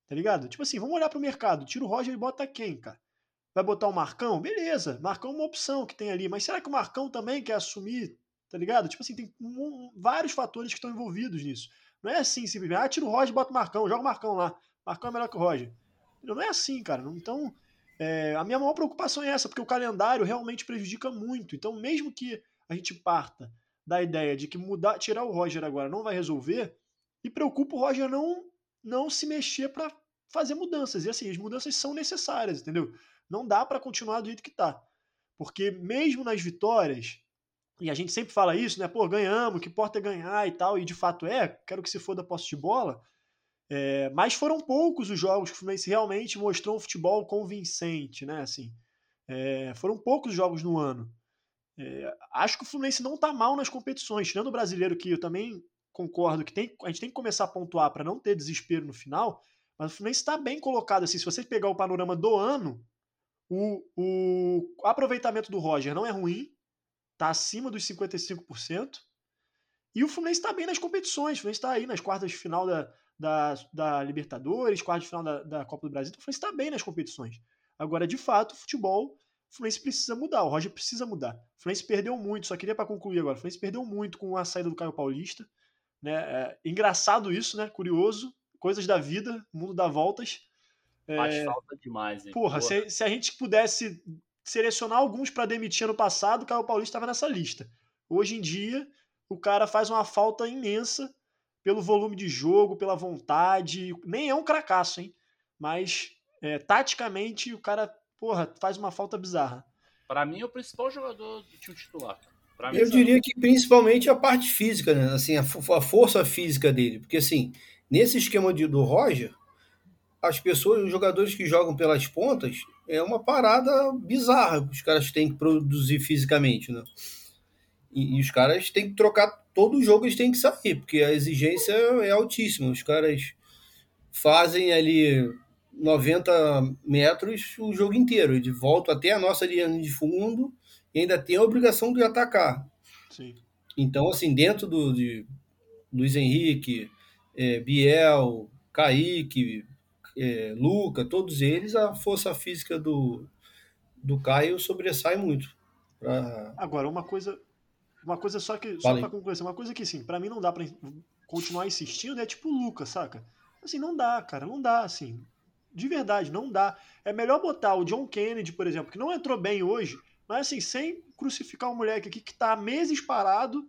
Tá ligado? Tipo assim, vamos olhar pro mercado. Tira o Roger e bota quem, cara? Vai botar o Marcão? Beleza, Marcão é uma opção que tem ali. Mas será que o Marcão também quer assumir? Tá ligado? Tipo assim, tem um, vários fatores que estão envolvidos nisso. Não é assim, simplesmente, ah, tira o Roger e bota o Marcão, joga o Marcão lá. Marcão é melhor que o Roger. Não é assim, cara. Então, é, a minha maior preocupação é essa, porque o calendário realmente prejudica muito. Então, mesmo que a gente parta da ideia de que mudar, tirar o Roger agora não vai resolver, e preocupa o Roger não não se mexer para fazer mudanças. E assim, as mudanças são necessárias, entendeu? Não dá para continuar do jeito que tá. Porque mesmo nas vitórias, e a gente sempre fala isso, né? Pô, ganhamos, que importa é ganhar e tal, e de fato é, quero que se for da posse de bola. É, mas foram poucos os jogos que o Fluminense realmente mostrou um futebol convincente, né? Assim, é, foram poucos jogos no ano. É, acho que o Fluminense não tá mal nas competições, tirando o brasileiro, que eu também concordo que tem, a gente tem que começar a pontuar para não ter desespero no final, mas o Fluminense está bem colocado. Assim, se você pegar o panorama do ano, o, o aproveitamento do Roger não é ruim, está acima dos 55%, e o Fluminense está bem nas competições. O Fluminense está aí nas quartas de final da, da, da Libertadores, quartas de final da, da Copa do Brasil. Então, o Fluminense está bem nas competições. Agora, de fato, o futebol, o Fluminense precisa mudar. O Roger precisa mudar. O Fluminense perdeu muito, só queria para concluir agora. O Fluminense perdeu muito com a saída do Caio Paulista. Né? É, engraçado isso, né? Curioso. Coisas da vida, mundo dá voltas. Faz é... falta demais, hein? Porra, porra. Se, se, a gente pudesse selecionar alguns para demitir ano passado, o Caio Paulista estava nessa lista. Hoje em dia, o cara faz uma falta imensa pelo volume de jogo, pela vontade. Nem é um cracaço, hein? Mas é, taticamente o cara, porra, faz uma falta bizarra. Para mim é o principal jogador do time titular. Mim, eu diria que principalmente a parte física, né? Assim, a, a, força física dele. Porque assim, nesse esquema de, do Roger, as pessoas, os jogadores que jogam pelas pontas, é uma parada bizarra que os caras têm que produzir fisicamente, né? E, e os caras têm que trocar todo o jogo, eles têm que sair, porque a exigência é altíssima. Os caras fazem ali 90 metros o jogo inteiro. Eles voltam até a nossa linha de fundo e ainda tem a obrigação de atacar. Sim. Então, assim, dentro do, de Luiz Henrique, é, Biel, Kaique, é, Luca, todos eles, a força física do, do Caio sobressai muito. Pra... Agora, uma coisa, uma coisa só que, só para concluir, uma coisa que, sim, para mim não dá para continuar insistindo é tipo o Luca, saca? Assim, não dá, cara, não dá, assim. De verdade, não dá. É melhor botar o John Kennedy, por exemplo, que não entrou bem hoje, mas assim, sem crucificar o moleque aqui que tá meses parado,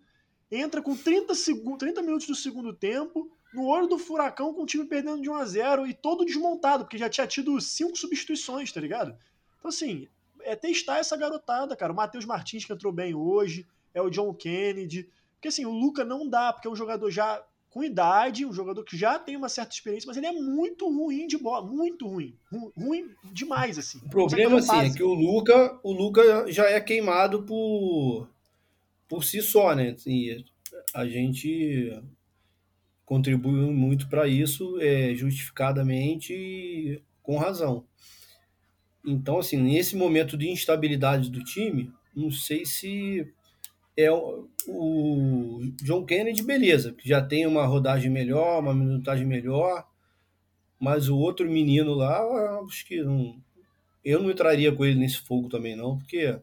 entra com 30, seg 30 minutos do segundo tempo, no olho do furacão com o time perdendo de 1 a 0 e todo desmontado, porque já tinha tido cinco substituições, tá ligado? Então, assim, é testar essa garotada, cara. O Matheus Martins, que entrou bem hoje, é o John Kennedy. Porque, assim, o Luca não dá, porque é um jogador já com idade, um jogador que já tem uma certa experiência, mas ele é muito ruim de bola, muito ruim. Ru ruim demais, assim. O problema, assim, é que o Luca, o Luca já é queimado por, por si só, né? Assim, a gente contribuiu muito para isso, é, justificadamente e com razão. Então, assim, nesse momento de instabilidade do time, não sei se é o, o John Kennedy, beleza, que já tem uma rodagem melhor, uma minutagem melhor, mas o outro menino lá, acho que não, eu não entraria com ele nesse fogo também não, porque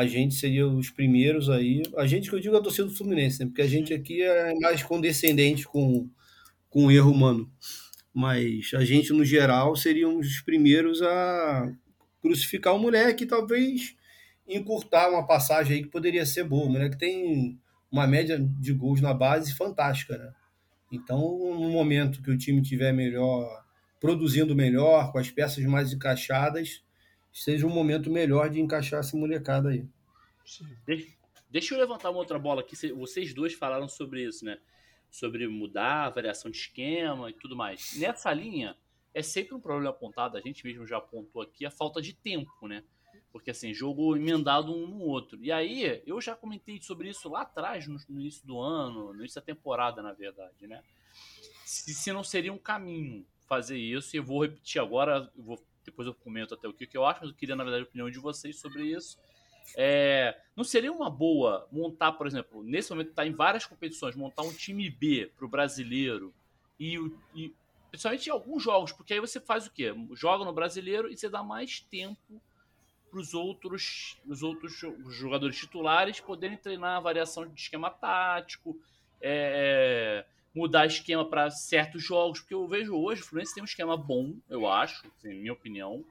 a gente seria os primeiros aí. A gente que eu digo é a torcida do Fluminense, né? Porque a gente aqui é mais condescendente com, com o erro humano. Mas a gente, no geral, seríamos os primeiros a crucificar o moleque e talvez encurtar uma passagem aí que poderia ser boa. O moleque tem uma média de gols na base fantástica, né? Então, no momento que o time tiver melhor, produzindo melhor, com as peças mais encaixadas, seja um momento melhor de encaixar essa molecada aí. Deixa, deixa eu levantar uma outra bola aqui. Vocês dois falaram sobre isso, né? Sobre mudar a variação de esquema e tudo mais. Nessa linha, é sempre um problema apontado, a gente mesmo já apontou aqui, a falta de tempo, né? Porque assim, jogo emendado um no outro. E aí, eu já comentei sobre isso lá atrás, no, no início do ano, no início da temporada, na verdade, né? Se, se não seria um caminho fazer isso, e eu vou repetir agora, eu vou depois eu comento até o que, que eu acho, mas eu queria, na verdade, a opinião de vocês sobre isso. É, não seria uma boa montar, por exemplo, nesse momento está em várias competições, montar um time B para o brasileiro e, e principalmente em alguns jogos, porque aí você faz o quê? Joga no brasileiro e você dá mais tempo para os outros, os outros jogadores titulares poderem treinar a variação de esquema tático, é, mudar esquema para certos jogos, porque eu vejo hoje o Fluminense tem um esquema bom, eu acho, assim, minha opinião,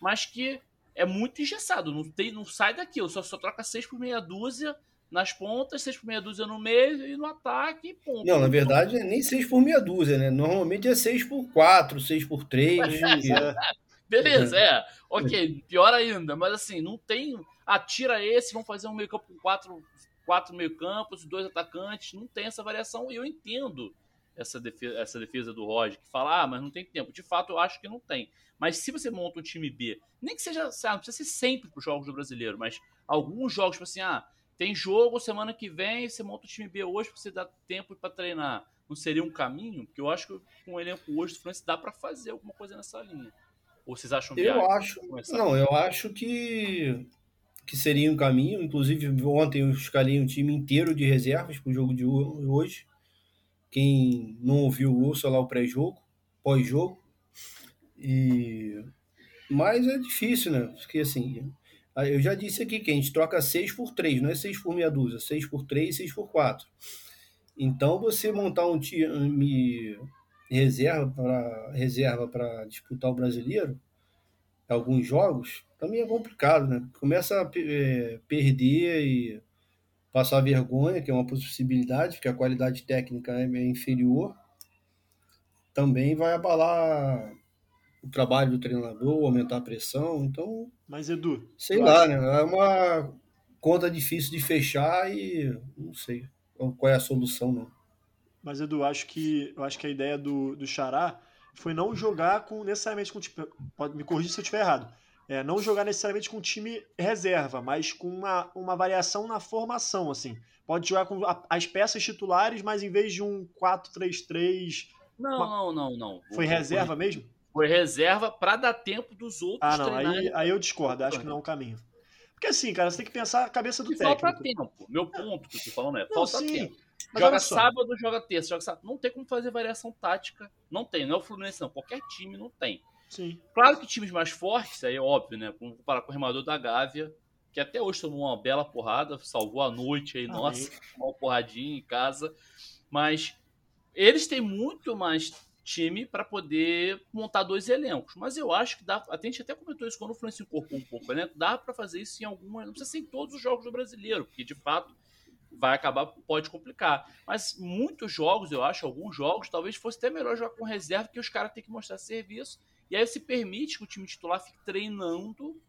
mas que é muito engessado, não, tem, não sai daquilo, só, só troca seis por meia dúzia nas pontas, seis por meia dúzia no meio e no ataque e ponto. Não, na verdade é nem seis por meia dúzia, né? Normalmente é seis por quatro, seis por três. Beleza, é. Ok, pior ainda, mas assim, não tem. Atira esse, vamos fazer um meio campo com quatro quatro meio-campos, dois atacantes, não tem essa variação e eu entendo essa defesa, essa defesa do Roger, que fala, ah, mas não tem tempo. De fato, eu acho que não tem. Mas se você monta um time B, nem que seja, sabe, não precisa ser sempre para os jogos do brasileiro, mas alguns jogos, tipo assim, ah, tem jogo semana que vem, você monta o time B hoje para você dar tempo para treinar. Não seria um caminho? Porque eu acho que com o elenco hoje do Fluminense dá para fazer alguma coisa nessa linha. Ou vocês acham viável? Eu acho. Não, eu acho que que seria um caminho. Inclusive, ontem eu escalei um time inteiro de reservas para o jogo de hoje. Quem não ouviu, ouça lá o pré-jogo, pós-jogo. E... Mas é difícil, né? Porque assim, eu já disse aqui que a gente troca 6 por 3, não é 6 por meia dúzia, 6 por 3 6 por 4. Então, você montar um time reserva para reserva para disputar o brasileiro, alguns jogos, também é complicado, né? Começa a é, perder e passar vergonha, que é uma possibilidade, porque a qualidade técnica é inferior. Também vai abalar o trabalho do treinador, aumentar a pressão. Então, mas Edu, sei lá, né? É uma conta difícil de fechar e não sei qual é a solução, não. Mas Edu, acho que eu acho que a ideia do, do Xará foi não jogar com necessariamente com time, pode me corrigir se eu estiver errado. É, não jogar necessariamente com time reserva, mas com uma, uma variação na formação, assim. Pode jogar com a, as peças titulares, mas em vez de um 4-3-3. Não, uma... não, não, não. Foi reserva mesmo? Foi reserva para dar tempo dos outros Ah, não, aí, aí eu discordo, acho que não é um caminho. Porque assim, cara, você tem que pensar a cabeça do e técnico. Falta tempo. Meu ponto que eu tô falando é, não, falta sim, tempo. Joga sábado, joga terça, joga sábado. Não tem como fazer variação tática. Não tem, não é o Fluminense, não. Qualquer time não tem. Sim. Claro que times mais fortes, aí é óbvio, né? Comparar com o remador da Gávea, que até hoje tomou uma bela porrada, salvou a noite aí, nossa, uma porradinha em casa. Mas eles têm muito mais time para poder montar dois elencos. Mas eu acho que dá. A gente até comentou isso quando o Fluminense incorporou um pouco elenco. Dá para fazer isso em alguma. Não precisa ser em todos os jogos do brasileiro, porque de fato vai acabar, pode complicar. Mas muitos jogos, eu acho, alguns jogos, talvez fosse até melhor jogar com reserva, que os caras têm que mostrar serviço. E aí se permite que o time titular fique treinando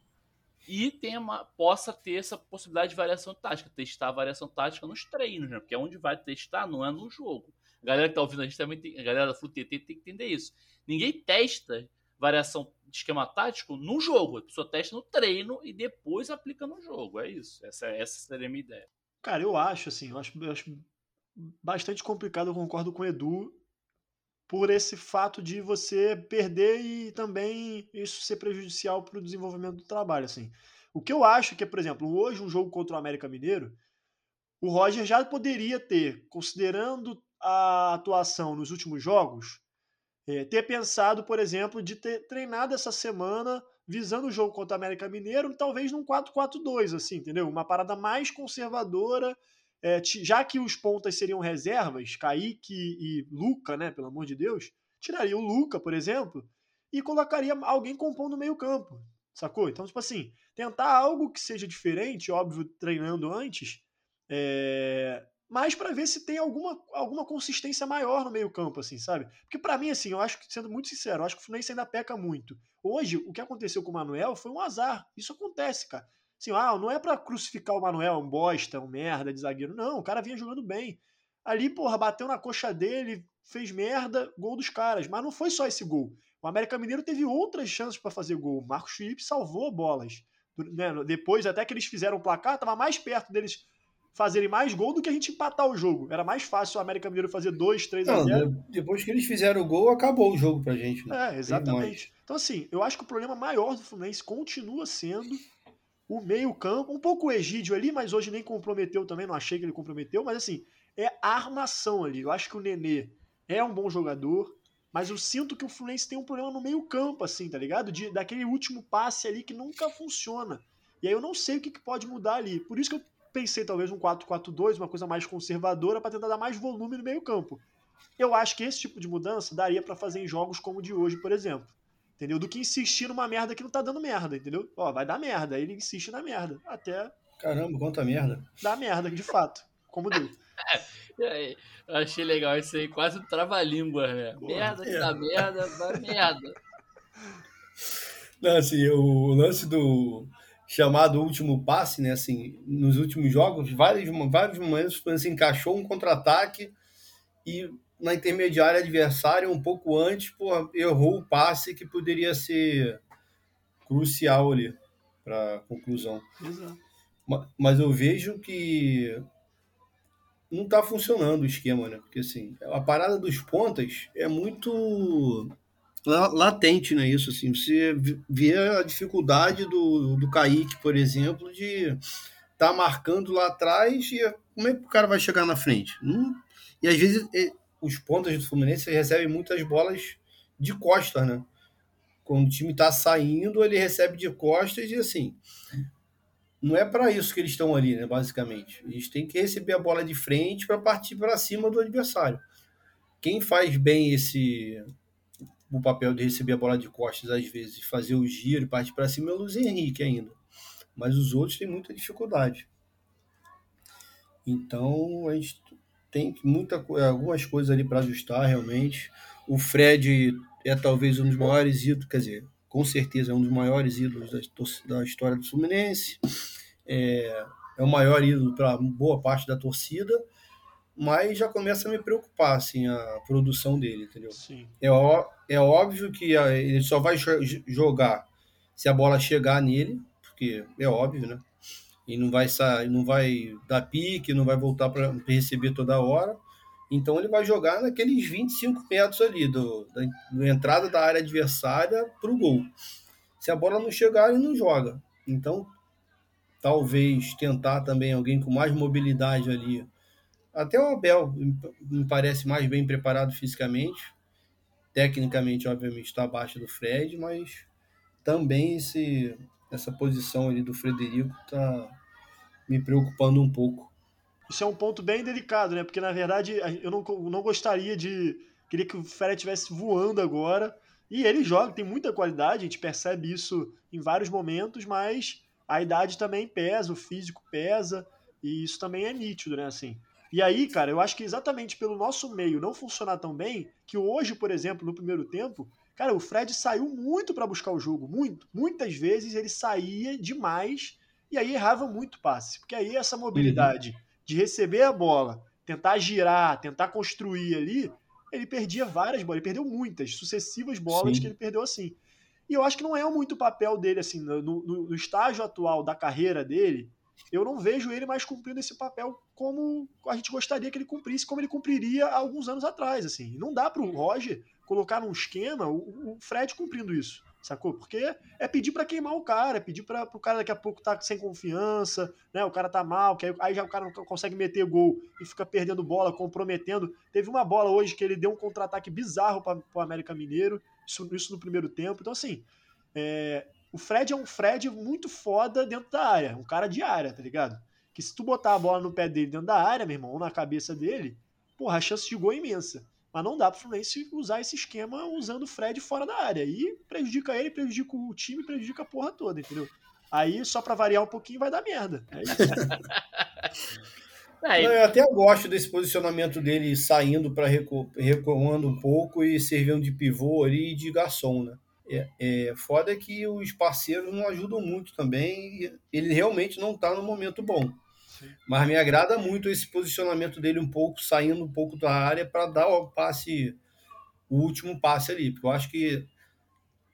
e tenha uma, possa ter essa possibilidade de variação tática, testar a variação tática nos treinos, né? Porque é onde vai testar, não é no jogo. A galera que tá ouvindo a gente também tem, a galera da FUTT tem que entender isso. Ninguém testa variação de esquema tático no jogo, a pessoa testa no treino e depois aplica no jogo. É isso. Essa, essa seria a minha ideia. Cara, eu acho, assim, eu acho, eu acho bastante complicado, eu concordo com o Edu, por esse fato de você perder e também isso ser prejudicial para o desenvolvimento do trabalho, assim. O que eu acho que por exemplo, hoje um jogo contra o América Mineiro, o Roger já poderia ter, considerando a atuação nos últimos jogos, é, ter pensado, por exemplo, de ter treinado essa semana visando o jogo contra o América Mineiro, talvez num 4-4-2, assim, entendeu? Uma parada mais conservadora, é, já que os pontas seriam reservas, Kaique e Luca, né, pelo amor de Deus, tiraria o Luca, por exemplo, e colocaria alguém compondo o meio campo, sacou? Então, tipo assim, tentar algo que seja diferente, óbvio, treinando antes, é, mas para ver se tem alguma, alguma consistência maior no meio-campo, assim, sabe? Porque para mim, assim, eu acho que, sendo muito sincero, eu acho que o Fluminense ainda peca muito. Hoje, o que aconteceu com o Manuel foi um azar. Isso acontece, cara. Assim, ah, não é para crucificar o Manuel, um bosta, um merda de zagueiro. Não, o cara vinha jogando bem. Ali, porra, bateu na coxa dele, fez merda, gol dos caras. Mas não foi só esse gol. O América Mineiro teve outras chances para fazer gol. O Marcos Felipe salvou bolas. Né? Depois, até que eles fizeram o placar, tava mais perto deles fazerem mais gol do que a gente empatar o jogo. Era mais fácil o América Mineiro fazer 2, 3 a 0. Depois que eles fizeram o gol, acabou o jogo pra gente. Né? É, exatamente. Então, assim, eu acho que o problema maior do Fluminense continua sendo o meio-campo, um pouco o Egídio ali, mas hoje nem comprometeu também, não achei que ele comprometeu, mas assim, é a armação ali. Eu acho que o Nenê é um bom jogador, mas eu sinto que o Fluminense tem um problema no meio-campo, assim, tá ligado? De, daquele último passe ali que nunca funciona. E aí eu não sei o que, que pode mudar ali. Por isso que eu Pensei talvez um 4-4-2, uma coisa mais conservadora, para tentar dar mais volume no meio-campo. Eu acho que esse tipo de mudança daria para fazer em jogos como o de hoje, por exemplo. Entendeu? Do que insistir numa merda que não tá dando merda, entendeu? Ó, vai dar merda. Aí ele insiste na merda. Até. Caramba, quanta merda. Dá merda, de fato. Como deu. Eu achei legal isso aí, quase um trava-língua, né? Boa, merda que é. dá merda, dá merda. Não, assim, o lance do chamado último passe, né? Assim, nos últimos jogos, vários, vários momentos, assim, encaixou um contra-ataque e na intermediária adversária, um pouco antes, pô, errou o passe que poderia ser crucial ali para conclusão. Exato. Mas eu vejo que não está funcionando o esquema, né? Porque assim, a parada dos pontas é muito latente, né? Isso assim, você vê a dificuldade do, do Kaique, por exemplo, de estar tá marcando lá atrás e como é que o cara vai chegar na frente? Hum? E às vezes os pontos do Fluminense recebem muitas bolas de costas, né? Quando o time está saindo, ele recebe de costas e assim. não é para isso que eles estão ali, né, basicamente. Eles têm que receber a bola de frente para partir para cima do adversário. Quem faz bem esse o papel de receber a bola de costas às vezes, fazer o giro e partir para cima é o Luiz Henrique ainda. Mas os outros têm muita dificuldade. Então, a gente tem muita, algumas coisas ali para ajustar realmente. O Fred é talvez um dos maiores ídolos, quer dizer, com certeza é um dos maiores ídolos da, da história do Fluminense. É, é o maior ídolo para boa parte da torcida, mas já começa a me preocupar assim, a produção dele, entendeu? Sim. É, ó, é óbvio que ele só vai jogar se a bola chegar nele, porque é óbvio, né? e não vai sair, não vai dar pique, não vai voltar para receber toda hora. Então ele vai jogar naqueles 25 metros ali do, da, da entrada da área adversária para o gol. Se a bola não chegar, ele não joga. Então talvez tentar também alguém com mais mobilidade ali. Até o Abel me parece mais bem preparado fisicamente. Tecnicamente, obviamente, está abaixo do Fred, mas também esse, essa posição ali do Frederico está me preocupando um pouco. Isso é um ponto bem delicado, né? Porque na verdade eu não, não gostaria de. Queria que o Fred estivesse voando agora. E ele joga, tem muita qualidade, a gente percebe isso em vários momentos, mas a idade também pesa, o físico pesa, e isso também é nítido, né? Assim. E aí, cara, eu acho que exatamente pelo nosso meio não funcionar tão bem, que hoje, por exemplo, no primeiro tempo, cara, o Fred saiu muito para buscar o jogo, muito. Muitas vezes ele saía demais e aí errava muito passe, porque aí essa mobilidade uhum. de receber a bola, tentar girar, tentar construir ali, ele perdia várias bolas, ele perdeu muitas, sucessivas bolas Sim. que ele perdeu assim. E eu acho que não é muito o papel dele, assim, no, no, no, estágio atual da carreira dele, eu não vejo ele mais cumprindo esse papel como a gente gostaria que ele cumprisse, como ele cumpriria há alguns anos atrás, assim. Não dá para o Roger colocar num esquema o, o Fred cumprindo isso sacou? Porque é pedir para queimar o cara, é pedir para o cara daqui a pouco tá sem confiança, né? O cara tá mal, que aí, aí, já o cara não consegue meter gol e fica perdendo bola, comprometendo. Teve uma bola hoje que ele deu um contra-ataque bizarro para o América Mineiro, isso, isso, no primeiro tempo. Então, assim, é, o Fred é um Fred muito foda dentro da área, um cara de área, tá ligado? Que se tu botar a bola no pé dele dentro da área, meu irmão, ou na cabeça dele, porra, a chance de gol é imensa. Mas não dá para o Fluminense usar esse esquema usando o Fred fora da área. E prejudica ele, prejudica o time, prejudica a porra toda, entendeu? Aí, só para variar um pouquinho, vai dar merda. É isso. É, eu até gosto desse posicionamento dele saindo para recu recuando um pouco e servindo de pivô ali e de garçom, né? É, é, foda que os parceiros não ajudam muito também. ele realmente não está no momento bom. Mas me agrada muito esse posicionamento dele um pouco, saindo um pouco da área para dar o passe, o último passe ali, porque eu acho que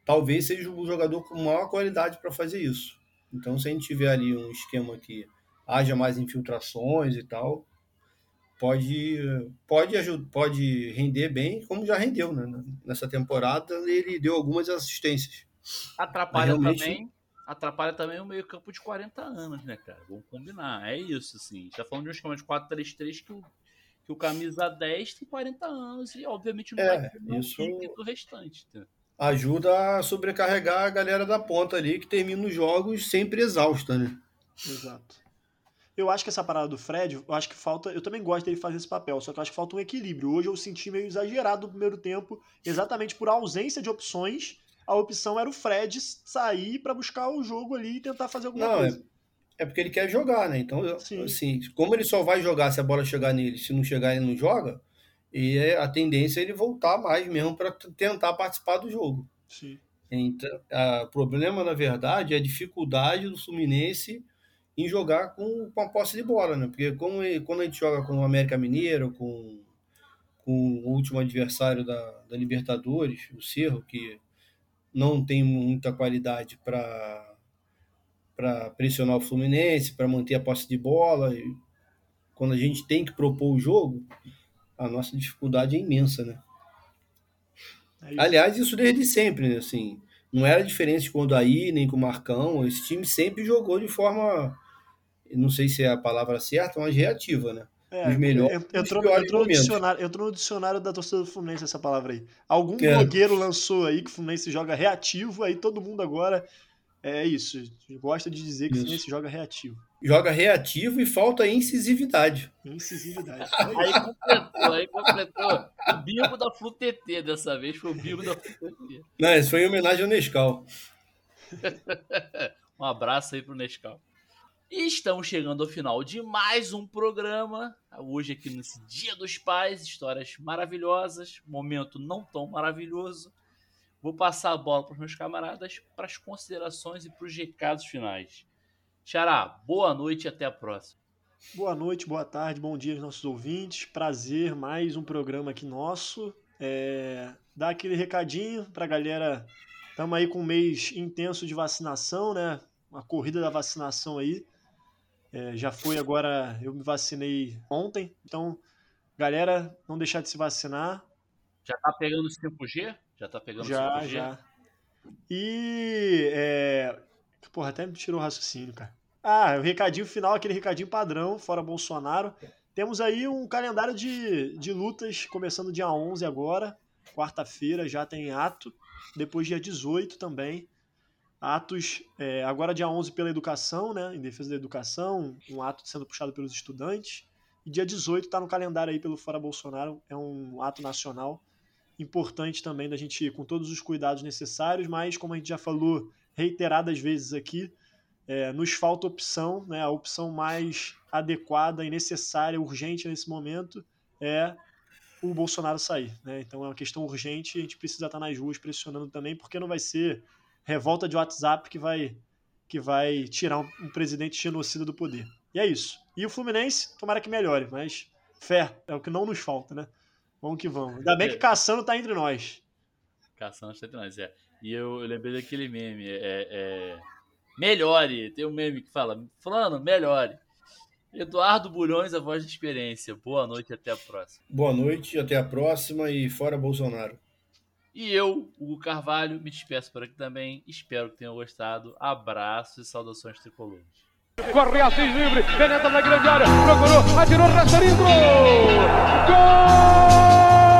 talvez seja o jogador com maior qualidade para fazer isso. Então, se a gente tiver ali um esquema que haja mais infiltrações e tal, pode pode pode render bem, como já rendeu né? nessa temporada. Ele deu algumas assistências. Atrapalha realmente... também atrapalha também o meio campo de 40 anos, né, cara? Vamos combinar. É isso, assim. A gente tá falando de um esquema de 4-3-3 que o, que o camisa 10 tem 40 anos e, obviamente, não é, vai isso do restante. Tá? Ajuda a sobrecarregar a galera da ponta ali que termina os jogos sempre exausta, né? Exato. Eu acho que essa parada do Fred, eu acho que falta. Eu também gosto dele fazer esse papel, só que eu acho que falta um equilíbrio. Hoje eu senti meio exagerado no primeiro tempo, exatamente por ausência de opções a opção era o Fred sair para buscar o jogo ali e tentar fazer alguma não, coisa. É, é porque ele quer jogar, né? Então, Sim. assim, como ele só vai jogar se a bola chegar nele, se não chegar ele não joga, e é, a tendência é ele voltar mais mesmo para tentar participar do jogo. Sim. Então, o problema, na verdade, é a dificuldade do Fluminense em jogar com, com a posse de bola, né? Porque como, quando a gente joga com o América Mineiro, com, com o último adversário da, da Libertadores, o Cerro, que não tem muita qualidade para para pressionar o Fluminense, para manter a posse de bola. E quando a gente tem que propor o jogo, a nossa dificuldade é imensa, né? É isso. Aliás, isso desde sempre, né? Assim, não era diferente com o Daí, nem com o Marcão. Esse time sempre jogou de forma, não sei se é a palavra certa, mas reativa, né? É, os melhores. Entrou, entrou, no dicionário, entrou no dicionário da torcida do Fluminense essa palavra aí. Algum é. blogueiro lançou aí que o Fluminense joga reativo, aí todo mundo agora É isso. Gosta de dizer que Isso. Fluminense joga reativo. Joga reativo e falta incisividade. Incisividade. Aí completou, aí completou. O bingo da FluTT dessa vez foi o bingo da FluTT. Não, isso foi em homenagem ao Nescau. Um abraço aí pro Nescau. E estamos chegando ao final de mais um programa. Hoje aqui nesse Dia dos Pais, histórias maravilhosas, momento não tão maravilhoso. Vou passar a bola para os meus camaradas para as considerações e para os recados finais. Xará, boa noite e até a próxima. Boa noite, boa tarde, bom dia aos nossos ouvintes. Prazer, mais um programa aqui nosso. É, Dá aquele recadinho pra galera. Estamos aí com um mês intenso de vacinação, né? Uma corrida da vacinação aí. É, já foi agora, eu me vacinei ontem. Então, galera, não deixar de se vacinar. Já tá pegando o 5G? Já tá pegando o Já, 5G? já. E. É... Porra, até me tirou o raciocínio, cara. Ah, o recadinho final, aquele recadinho padrão, fora Bolsonaro. Temos aí um calendário de, de lutas, começando dia 11 agora. Quarta-feira já tem ato. Depois dia 18 também. Atos, é, agora dia 11 pela educação, né? Em defesa da educação. Um ato sendo puxado pelos estudantes. E dia 18 está no calendário aí pelo Fora Bolsonaro. É um ato nacional importante também da gente ir com todos os cuidados necessários, mas como a gente já falou reiteradas vezes aqui, é, nos falta opção, né? A opção mais adequada e necessária, urgente nesse momento é o Bolsonaro sair, né? Então é uma questão urgente e a gente precisa estar nas ruas pressionando também, porque não vai ser revolta de WhatsApp que vai que vai tirar um, um presidente genocida do poder. E é isso. E o Fluminense, tomara que melhore, mas fé é o que não nos falta, né? Vamos que vamos. Ainda bem que Caçano tá entre nós. Caçando está entre nós, é. E eu, eu lembrei daquele meme, é, é, Melhore, tem um meme que fala, Fulano, melhore. Eduardo Bulhões, a voz de experiência. Boa noite e até a próxima. Boa noite, até a próxima e fora Bolsonaro. E eu, Hugo Carvalho, me despeço por aqui também. Espero que tenham gostado. Abraços e saudações tricolores. Corre Assis livre, penetra na grande área, procurou, atirou, gol! Gol!